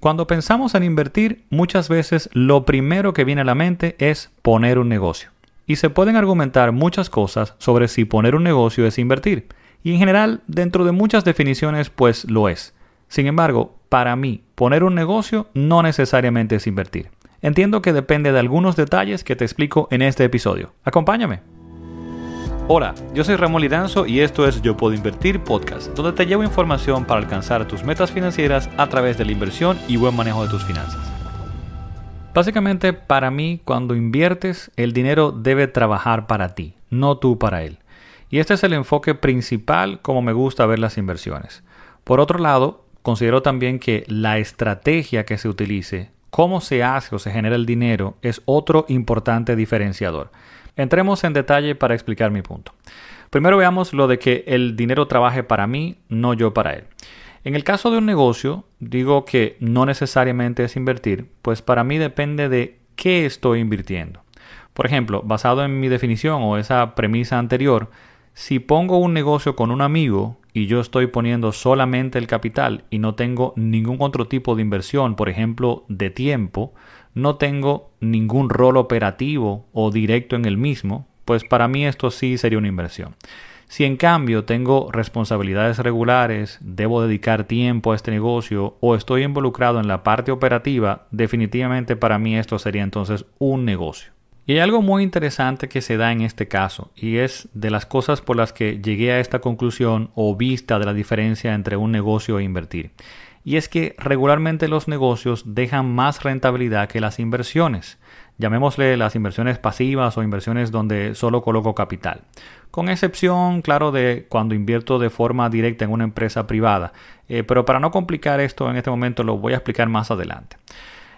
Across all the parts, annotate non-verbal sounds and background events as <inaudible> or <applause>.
Cuando pensamos en invertir, muchas veces lo primero que viene a la mente es poner un negocio. Y se pueden argumentar muchas cosas sobre si poner un negocio es invertir. Y en general, dentro de muchas definiciones, pues lo es. Sin embargo, para mí, poner un negocio no necesariamente es invertir. Entiendo que depende de algunos detalles que te explico en este episodio. Acompáñame. Hola, yo soy Ramón Liranzo y esto es Yo Puedo Invertir Podcast, donde te llevo información para alcanzar tus metas financieras a través de la inversión y buen manejo de tus finanzas. Básicamente, para mí, cuando inviertes, el dinero debe trabajar para ti, no tú para él. Y este es el enfoque principal como me gusta ver las inversiones. Por otro lado, considero también que la estrategia que se utilice, cómo se hace o se genera el dinero, es otro importante diferenciador. Entremos en detalle para explicar mi punto. Primero veamos lo de que el dinero trabaje para mí, no yo para él. En el caso de un negocio, digo que no necesariamente es invertir, pues para mí depende de qué estoy invirtiendo. Por ejemplo, basado en mi definición o esa premisa anterior, si pongo un negocio con un amigo y yo estoy poniendo solamente el capital y no tengo ningún otro tipo de inversión, por ejemplo, de tiempo, no tengo ningún rol operativo o directo en el mismo, pues para mí esto sí sería una inversión. Si en cambio tengo responsabilidades regulares, debo dedicar tiempo a este negocio o estoy involucrado en la parte operativa, definitivamente para mí esto sería entonces un negocio. Y hay algo muy interesante que se da en este caso, y es de las cosas por las que llegué a esta conclusión o vista de la diferencia entre un negocio e invertir y es que regularmente los negocios dejan más rentabilidad que las inversiones. Llamémosle las inversiones pasivas o inversiones donde solo coloco capital. Con excepción, claro, de cuando invierto de forma directa en una empresa privada. Eh, pero para no complicar esto en este momento lo voy a explicar más adelante.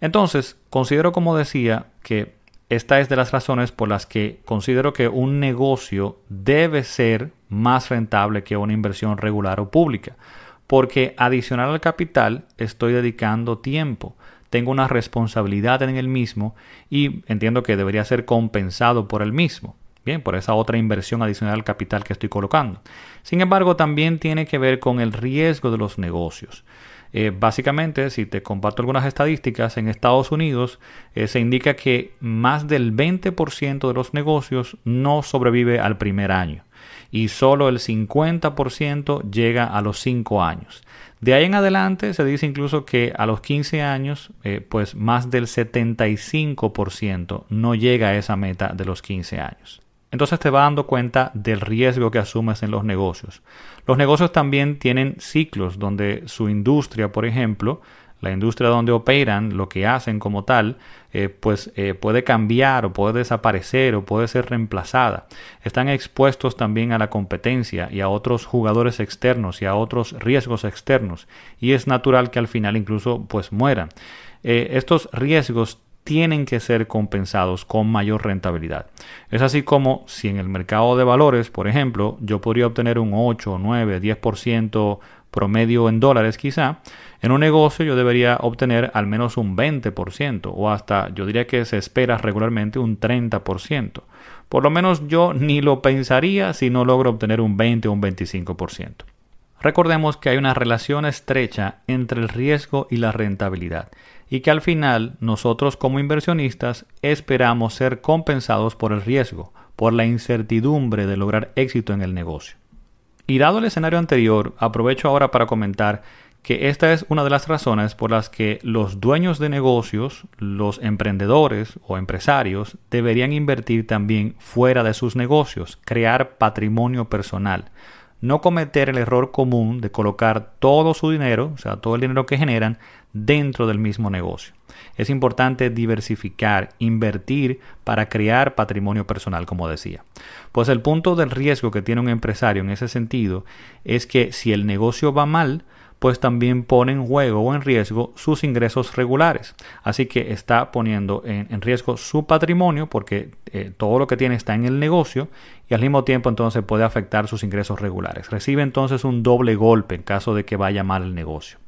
Entonces, considero como decía que esta es de las razones por las que considero que un negocio debe ser más rentable que una inversión regular o pública porque adicional al capital estoy dedicando tiempo, tengo una responsabilidad en el mismo y entiendo que debería ser compensado por el mismo. Bien, por esa otra inversión adicional al capital que estoy colocando. Sin embargo, también tiene que ver con el riesgo de los negocios. Eh, básicamente, si te comparto algunas estadísticas, en Estados Unidos eh, se indica que más del 20% de los negocios no sobrevive al primer año y solo el 50% llega a los 5 años. De ahí en adelante se dice incluso que a los 15 años, eh, pues más del 75% no llega a esa meta de los 15 años. Entonces te vas dando cuenta del riesgo que asumes en los negocios. Los negocios también tienen ciclos donde su industria, por ejemplo, la industria donde operan, lo que hacen como tal, eh, pues eh, puede cambiar o puede desaparecer o puede ser reemplazada. Están expuestos también a la competencia y a otros jugadores externos y a otros riesgos externos y es natural que al final incluso pues mueran. Eh, estos riesgos tienen que ser compensados con mayor rentabilidad. Es así como si en el mercado de valores, por ejemplo, yo podría obtener un 8, 9, 10% promedio en dólares quizá, en un negocio yo debería obtener al menos un 20% o hasta yo diría que se espera regularmente un 30%. Por lo menos yo ni lo pensaría si no logro obtener un 20 o un 25%. Recordemos que hay una relación estrecha entre el riesgo y la rentabilidad y que al final nosotros como inversionistas esperamos ser compensados por el riesgo, por la incertidumbre de lograr éxito en el negocio. Y dado el escenario anterior, aprovecho ahora para comentar que esta es una de las razones por las que los dueños de negocios, los emprendedores o empresarios, deberían invertir también fuera de sus negocios, crear patrimonio personal. No cometer el error común de colocar todo su dinero, o sea, todo el dinero que generan, dentro del mismo negocio. Es importante diversificar, invertir para crear patrimonio personal, como decía. Pues el punto del riesgo que tiene un empresario en ese sentido es que si el negocio va mal, pues también pone en juego o en riesgo sus ingresos regulares. Así que está poniendo en, riesgo su patrimonio porque eh, todo lo que tiene está en el negocio y al mismo tiempo entonces puede afectar sus ingresos regulares. Recibe entonces un doble golpe en caso de que vaya mal el negocio.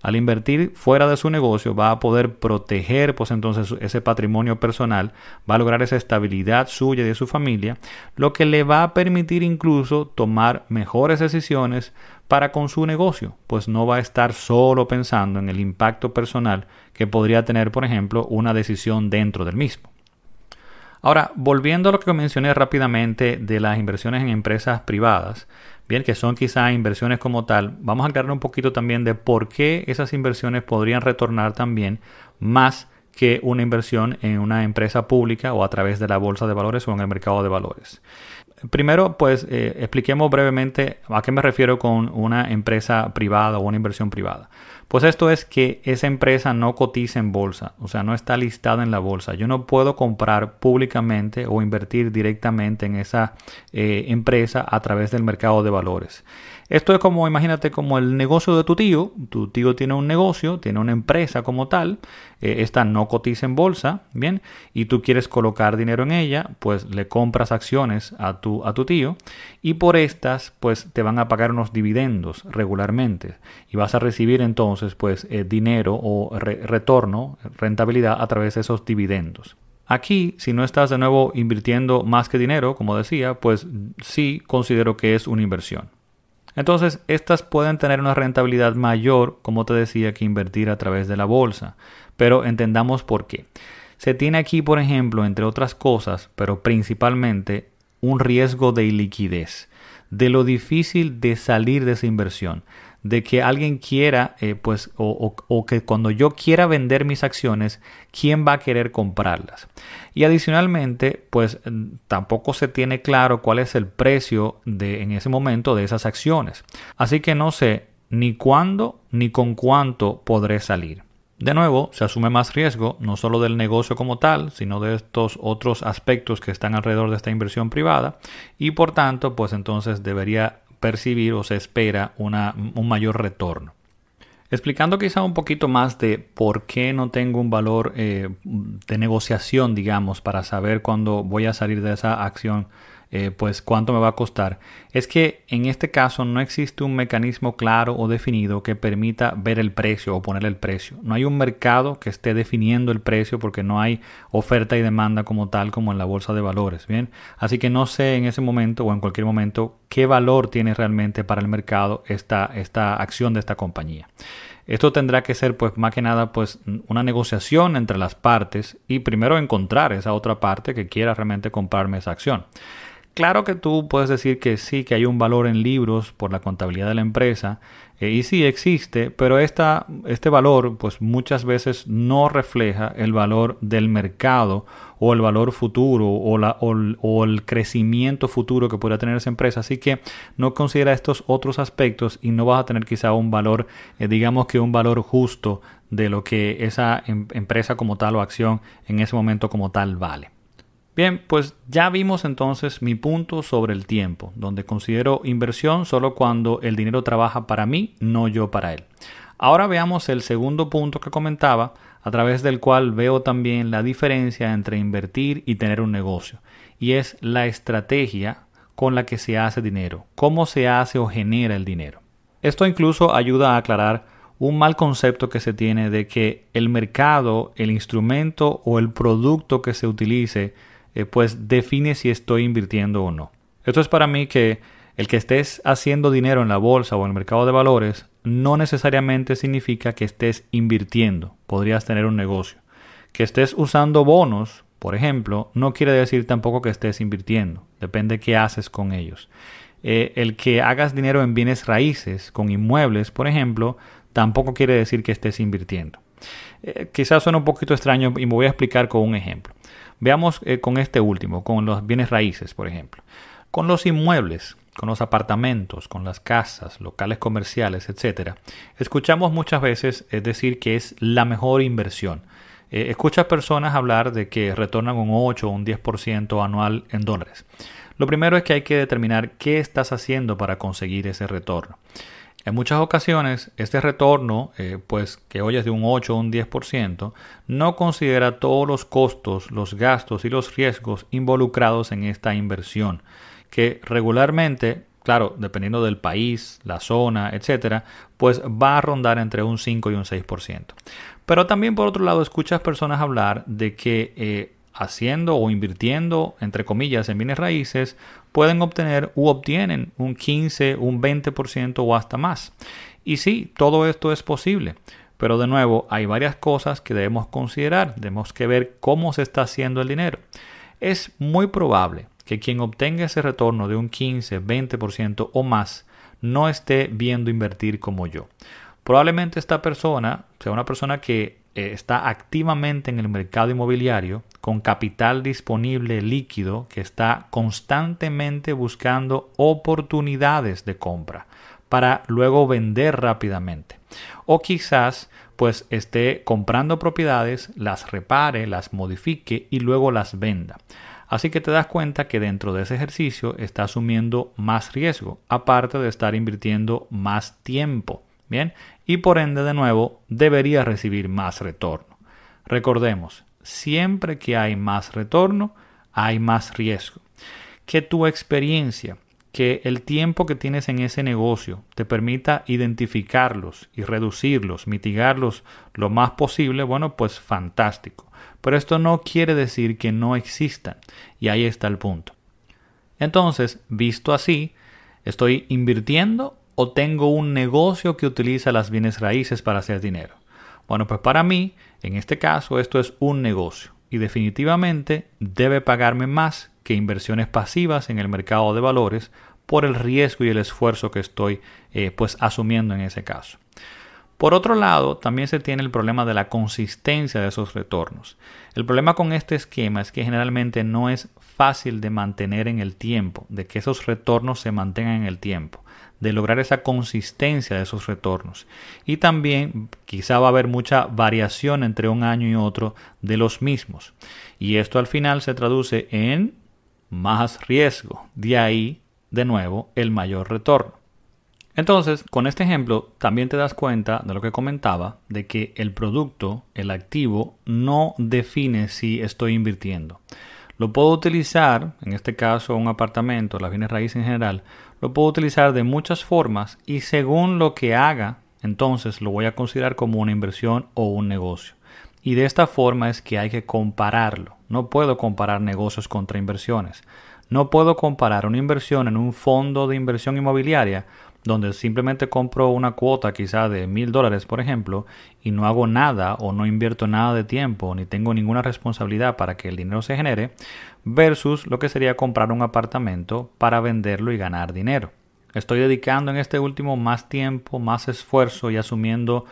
Al invertir fuera de su negocio va a poder proteger pues entonces ese patrimonio personal, va a lograr esa estabilidad suya y de su familia, lo que le va a permitir incluso tomar mejores decisiones para con su negocio, pues no va a estar solo pensando en el impacto personal que podría tener, por ejemplo, una decisión dentro del mismo. Ahora, volviendo a lo que mencioné rápidamente de las inversiones en empresas privadas, bien, que son quizás inversiones como tal, vamos a aclarar un poquito también de por qué esas inversiones podrían retornar también más que una inversión en una empresa pública o a través de la bolsa de valores o en el mercado de valores. Primero, pues eh, expliquemos brevemente a qué me refiero con una empresa privada o una inversión privada. Pues esto es que esa empresa no cotiza en bolsa, o sea, no está listada en la bolsa. Yo no puedo comprar públicamente o invertir directamente en esa eh, empresa a través del mercado de valores. Esto es como, imagínate, como el negocio de tu tío. Tu tío tiene un negocio, tiene una empresa como tal. Eh, esta no cotiza en bolsa, ¿bien? Y tú quieres colocar dinero en ella, pues le compras acciones a tu, a tu tío. Y por estas, pues te van a pagar unos dividendos regularmente. Y vas a recibir entonces, pues, eh, dinero o retorno, rentabilidad a través de esos dividendos. Aquí, si no estás de nuevo invirtiendo más que dinero, como decía, pues sí considero que es una inversión. Entonces, estas pueden tener una rentabilidad mayor, como te decía, que invertir a través de la bolsa. Pero entendamos por qué. Se tiene aquí, por ejemplo, entre otras cosas, pero principalmente, un riesgo de iliquidez, de lo difícil de salir de esa inversión de que alguien quiera, eh, pues, o, que cuando yo quiera vender mis acciones, ¿quién va a querer comprarlas? Y adicionalmente, pues, tampoco se tiene claro cuál es el precio de, en ese momento de esas acciones. Así que no sé ni cuándo ni con cuánto podré salir. De nuevo, se asume más riesgo, no solo del negocio como tal, sino de estos otros aspectos que están alrededor de esta inversión privada y por tanto, pues entonces debería percibir o se espera una, un mayor retorno. Explicando quizá un poquito más de por qué no tengo un valor eh, de negociación, digamos, para saber cuándo voy a salir de esa acción eh, pues cuánto me va a costar, es que en este caso no existe un mecanismo claro o definido que permita ver el precio o poner el precio. No hay un mercado que esté definiendo el precio porque no hay oferta y demanda como tal como en la bolsa de valores, ¿bien? Así que no sé en ese momento o en cualquier momento qué valor tiene realmente para el mercado esta, esta acción de esta compañía. Esto tendrá que ser pues más que nada pues una negociación entre las partes y primero encontrar esa otra parte que quiera realmente comprarme esa acción. Claro que tú puedes decir que sí, que hay un valor en libros por la contabilidad de la empresa, eh, y sí existe, pero esta, este valor pues muchas veces no refleja el valor del mercado o el valor futuro o, la, o, el crecimiento futuro que pueda tener esa empresa. Así que no considera estos otros aspectos y no vas a tener quizá un valor, eh, digamos que un valor justo de lo que esa em, empresa como tal o acción en ese momento como tal vale. Bien, pues ya vimos entonces mi punto sobre el tiempo, donde considero inversión solo cuando el dinero trabaja para mí, no yo para él. Ahora veamos el segundo punto que comentaba, a través del cual veo también la diferencia entre invertir y tener un negocio, y es la estrategia con la que se hace dinero, cómo se hace o genera el dinero. Esto incluso ayuda a aclarar un mal concepto que se tiene de que el mercado, el instrumento o el producto que se utilice eh, pues define si estoy invirtiendo o no. Esto es para mí que el que estés haciendo dinero en la bolsa o en el mercado de valores no necesariamente significa que estés invirtiendo. Podrías tener un negocio. Que estés usando bonos, por ejemplo, no quiere decir tampoco que estés invirtiendo. Depende qué haces con ellos. Eh, el que hagas dinero en bienes raíces, con inmuebles, por ejemplo, tampoco quiere decir que estés invirtiendo. Eh, quizás suene un poquito extraño y me voy a explicar con un ejemplo. Veamos eh, con este último, con los bienes raíces, por ejemplo. Con los inmuebles, con los apartamentos, con las casas, locales comerciales, etc. Escuchamos muchas veces decir que es la mejor inversión. Eh, escuchas personas hablar de que retornan un 8 o un 10% anual en dólares. Lo primero es que hay que determinar qué estás haciendo para conseguir ese retorno. En muchas ocasiones, este retorno, eh, pues que hoy es de un 8 o un 10%, no considera todos los costos, los gastos y los riesgos involucrados en esta inversión, que regularmente, claro, dependiendo del país, la zona, etcétera, pues va a rondar entre un 5 y un 6%. Pero también por otro lado escuchas personas hablar de que eh, haciendo o invirtiendo, entre comillas, en bienes raíces, pueden obtener u obtienen un 15, un 20% o hasta más. Y sí, todo esto es posible. Pero de nuevo, hay varias cosas que debemos considerar. Debemos que ver cómo se está haciendo el dinero. Es muy probable que quien obtenga ese retorno de un 15, 20% o más no esté viendo invertir como yo. Probablemente esta persona sea una persona que eh, está activamente en el mercado inmobiliario con capital disponible líquido que está constantemente buscando oportunidades de compra para luego vender rápidamente. O quizás pues esté comprando propiedades, las repare, las modifique y luego las venda. Así que te das cuenta que dentro de ese ejercicio está asumiendo más riesgo, aparte de estar invirtiendo más tiempo. Bien, y por ende de nuevo debería recibir más retorno. Recordemos, siempre que hay más retorno, hay más riesgo. Que tu experiencia que el tiempo que tienes en ese negocio te permita identificarlos y reducirlos, mitigarlos lo más posible, bueno, pues fantástico. Pero esto no quiere decir que no existan. Y ahí está el punto. Entonces, visto así, ¿estoy invirtiendo o tengo un negocio que utiliza las bienes raíces para hacer dinero? Bueno, pues para mí, en este caso, esto es un negocio y definitivamente debe pagarme más que inversiones pasivas en el mercado de valores por el riesgo y el esfuerzo que estoy eh, pues asumiendo en ese caso. Por otro lado, también se tiene el problema de la consistencia de esos retornos. El problema con este esquema es que generalmente no es fácil de mantener en el tiempo, de que esos retornos se mantengan en el tiempo, de lograr esa consistencia de esos retornos. Y también quizá va a haber mucha variación entre un año y otro de los mismos. Y esto al final se traduce en más riesgo. De ahí de nuevo el mayor retorno. Entonces, con este ejemplo, también te das cuenta de lo que comentaba, de que el producto, el activo, no define si estoy invirtiendo. Lo puedo utilizar, en este caso un apartamento, las bienes raíces en general, lo puedo utilizar de muchas formas y según lo que haga, entonces lo voy a considerar como una inversión o un negocio. Y de esta forma es que hay que compararlo. No puedo comparar negocios contra inversiones. No puedo comparar una inversión en un fondo de inversión inmobiliaria donde simplemente compro una cuota quizá de mil dólares, por ejemplo, y no hago nada o no invierto nada de tiempo ni tengo ninguna responsabilidad para que el dinero se genere, versus lo que sería comprar un apartamento para venderlo y ganar dinero. Estoy dedicando en este último más tiempo, más esfuerzo y asumiendo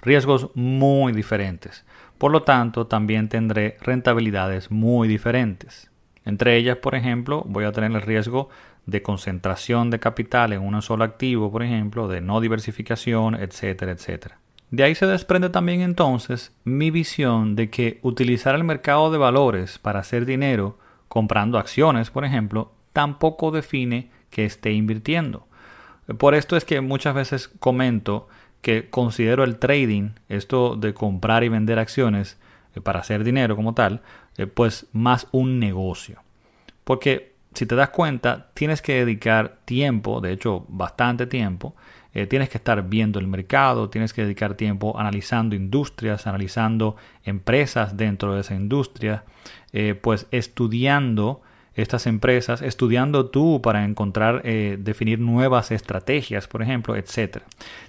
riesgos muy diferentes. Por lo tanto, también tendré rentabilidades muy diferentes. Entre ellas, por ejemplo, voy a tener el riesgo de concentración de capital en un solo activo, por ejemplo, de no diversificación, etcétera, etcétera. De ahí se desprende también entonces mi visión de que utilizar el mercado de valores para hacer dinero comprando acciones, por ejemplo, tampoco define que esté invirtiendo. Por esto es que muchas veces comento que considero el trading, esto de comprar y vender acciones eh, para hacer dinero como tal, eh, pues más un negocio. Porque si te das cuenta, tienes que dedicar tiempo, de hecho bastante tiempo, eh, tienes que estar viendo el mercado, tienes que dedicar tiempo analizando industrias, analizando empresas dentro de esa industria, eh, pues estudiando estas empresas, estudiando tú para encontrar, definir nuevas estrategias, por ejemplo, etcétera.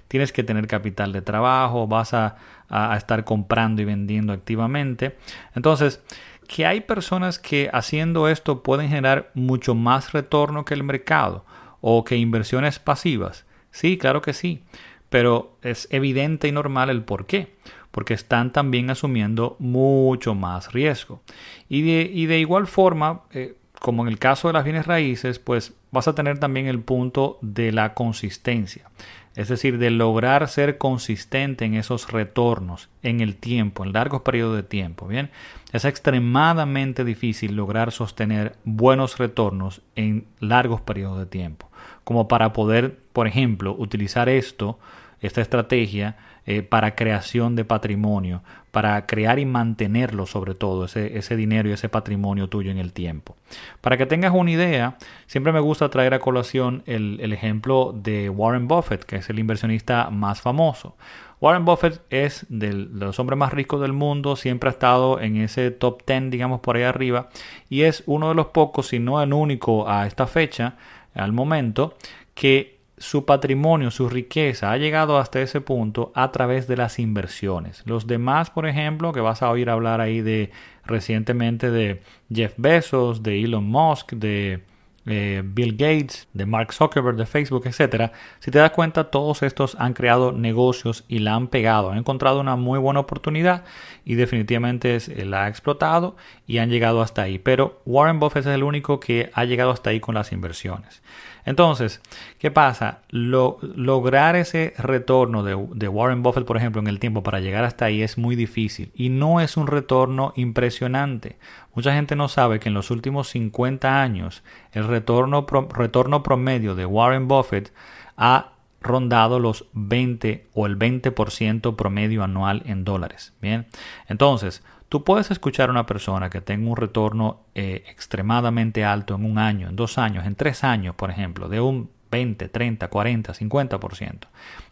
Tienes que tener capital de trabajo, vas a, a estar comprando y vendiendo activamente. Entonces, que hay personas que haciendo esto pueden generar mucho más retorno que el mercado o que inversiones pasivas. Sí, claro que sí, pero es evidente y normal el por qué, porque están también asumiendo mucho más riesgo. Y de, de igual forma, eh, como en el caso de las bienes raíces, pues vas a tener también el punto de la consistencia es decir, de lograr ser consistente en esos retornos en el tiempo, en largos periodos de tiempo. Bien, es extremadamente difícil lograr sostener buenos retornos en largos periodos de tiempo, como para poder, por ejemplo, utilizar esto, esta estrategia, eh, para creación de patrimonio, para crear y mantenerlo sobre todo, ese, ese, dinero y ese patrimonio tuyo en el tiempo. Para que tengas una idea, siempre me gusta traer a colación el, el ejemplo de Warren Buffett, que es el inversionista más famoso. Warren Buffett es de los hombres más ricos del mundo, siempre ha estado en ese top 10, digamos, por ahí arriba, y es uno de los pocos, si no el único a esta fecha, al momento, que su patrimonio, su riqueza ha llegado hasta ese punto a través de las inversiones. Los demás, por ejemplo, que vas a oír hablar ahí de recientemente de Jeff Bezos, de Elon Musk, de eh, Bill Gates, de Mark Zuckerberg, de Facebook, etcétera, si te das cuenta, todos estos han creado negocios y la han pegado, han encontrado una muy buena oportunidad y definitivamente eh, la ha explotado y han llegado hasta ahí. Pero Warren Buffett es el único que ha llegado hasta ahí con las inversiones. Entonces, ¿qué pasa? lograr ese retorno de, Warren Buffett, por ejemplo, en el tiempo para llegar hasta ahí es muy difícil y no es un retorno impresionante. Mucha gente no sabe que en los últimos 50 años el retorno, retorno promedio de Warren Buffett ha rondado los 20 o el 20% promedio anual en dólares. Bien, entonces tú puedes escuchar a una persona que tenga un retorno eh, extremadamente alto en un año, en dos años, en tres años, por ejemplo, de un 20, 30, 40, 50%.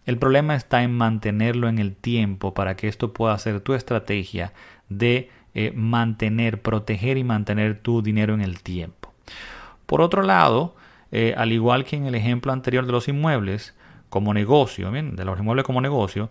El problema está en mantenerlo en el tiempo para que esto pueda ser tu estrategia de eh, mantener, proteger y mantener tu dinero en el tiempo. Por otro lado, eh, al igual que en el ejemplo anterior de los inmuebles, como negocio, de los inmuebles como negocio,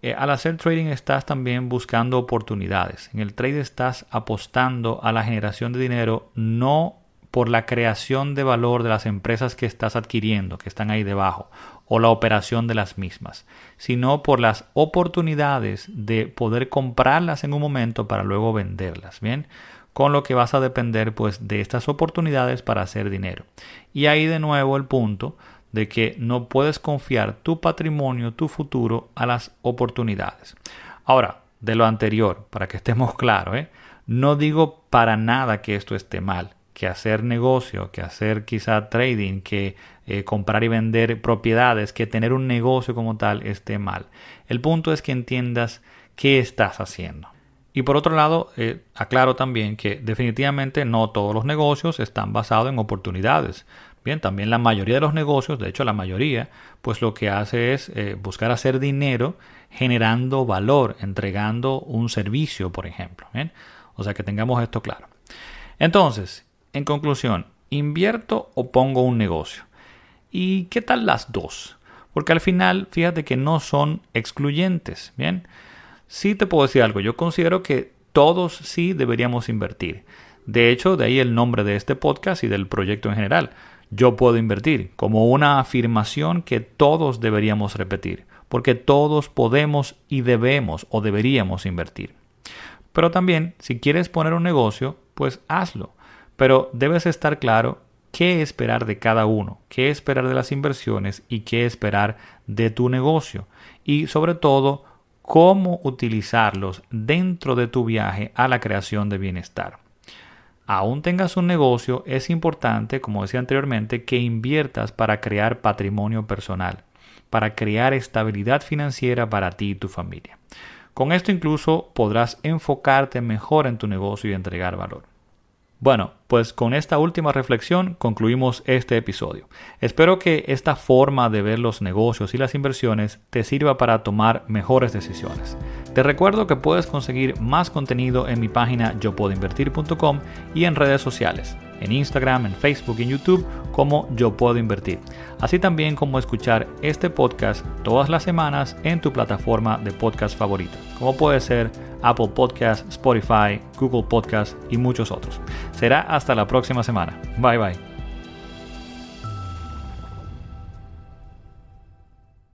eh, al hacer trading estás también buscando oportunidades. En el trade estás apostando a la generación de dinero no por la creación de valor de las empresas que estás adquiriendo, que están ahí debajo, o la operación de las mismas, sino por las oportunidades de poder comprarlas en un momento para luego venderlas, ¿bien? Con lo que vas a depender pues de estas oportunidades para hacer dinero. Y ahí de nuevo el punto de que no puedes confiar tu patrimonio, tu futuro a las oportunidades. Ahora, de lo anterior, para que estemos <laughs> claros, ¿eh? no digo para nada que esto esté mal, que hacer negocio, que hacer quizá trading, que eh, comprar y vender propiedades, que tener un negocio como tal esté mal. El punto es que entiendas qué estás haciendo. Y por otro lado, eh, aclaro también que definitivamente no todos los negocios están basados en oportunidades. Bien, también la mayoría de los negocios, de hecho la mayoría, pues lo que hace es eh, buscar hacer dinero generando valor, entregando un servicio, por ejemplo. ¿bien? O sea que tengamos esto claro. Entonces, en conclusión, ¿invierto o pongo un negocio? ¿Y qué tal las dos? Porque al final, fíjate que no son excluyentes. Bien, sí te puedo decir algo. Yo considero que todos sí deberíamos invertir. De hecho, de ahí el nombre de este podcast y del proyecto en general yo puedo invertir, como una afirmación que todos deberíamos repetir, porque todos podemos y debemos o deberíamos invertir. Pero también, si quieres poner un negocio, pues hazlo. Pero debes estar claro qué esperar de cada uno, qué esperar de las inversiones y qué esperar de tu negocio. Y sobre todo, cómo utilizarlos dentro de tu viaje a la creación de bienestar aún tengas un negocio, es importante, como decía anteriormente, que inviertas para crear patrimonio personal, para crear estabilidad financiera para ti y tu familia. Con esto incluso podrás enfocarte mejor en tu negocio y entregar valor. Bueno, pues con esta última reflexión concluimos este episodio. Espero que esta forma de ver los negocios y las inversiones te sirva para tomar mejores decisiones. Te recuerdo que puedes conseguir más contenido en mi página yo y en redes sociales en Instagram, en Facebook y en YouTube como Yo Puedo Invertir. Así también como escuchar este podcast todas las semanas en tu plataforma de podcast favorita, como puede ser Apple Podcast, Spotify, Google Podcast y muchos otros. Será hasta la próxima semana. Bye bye.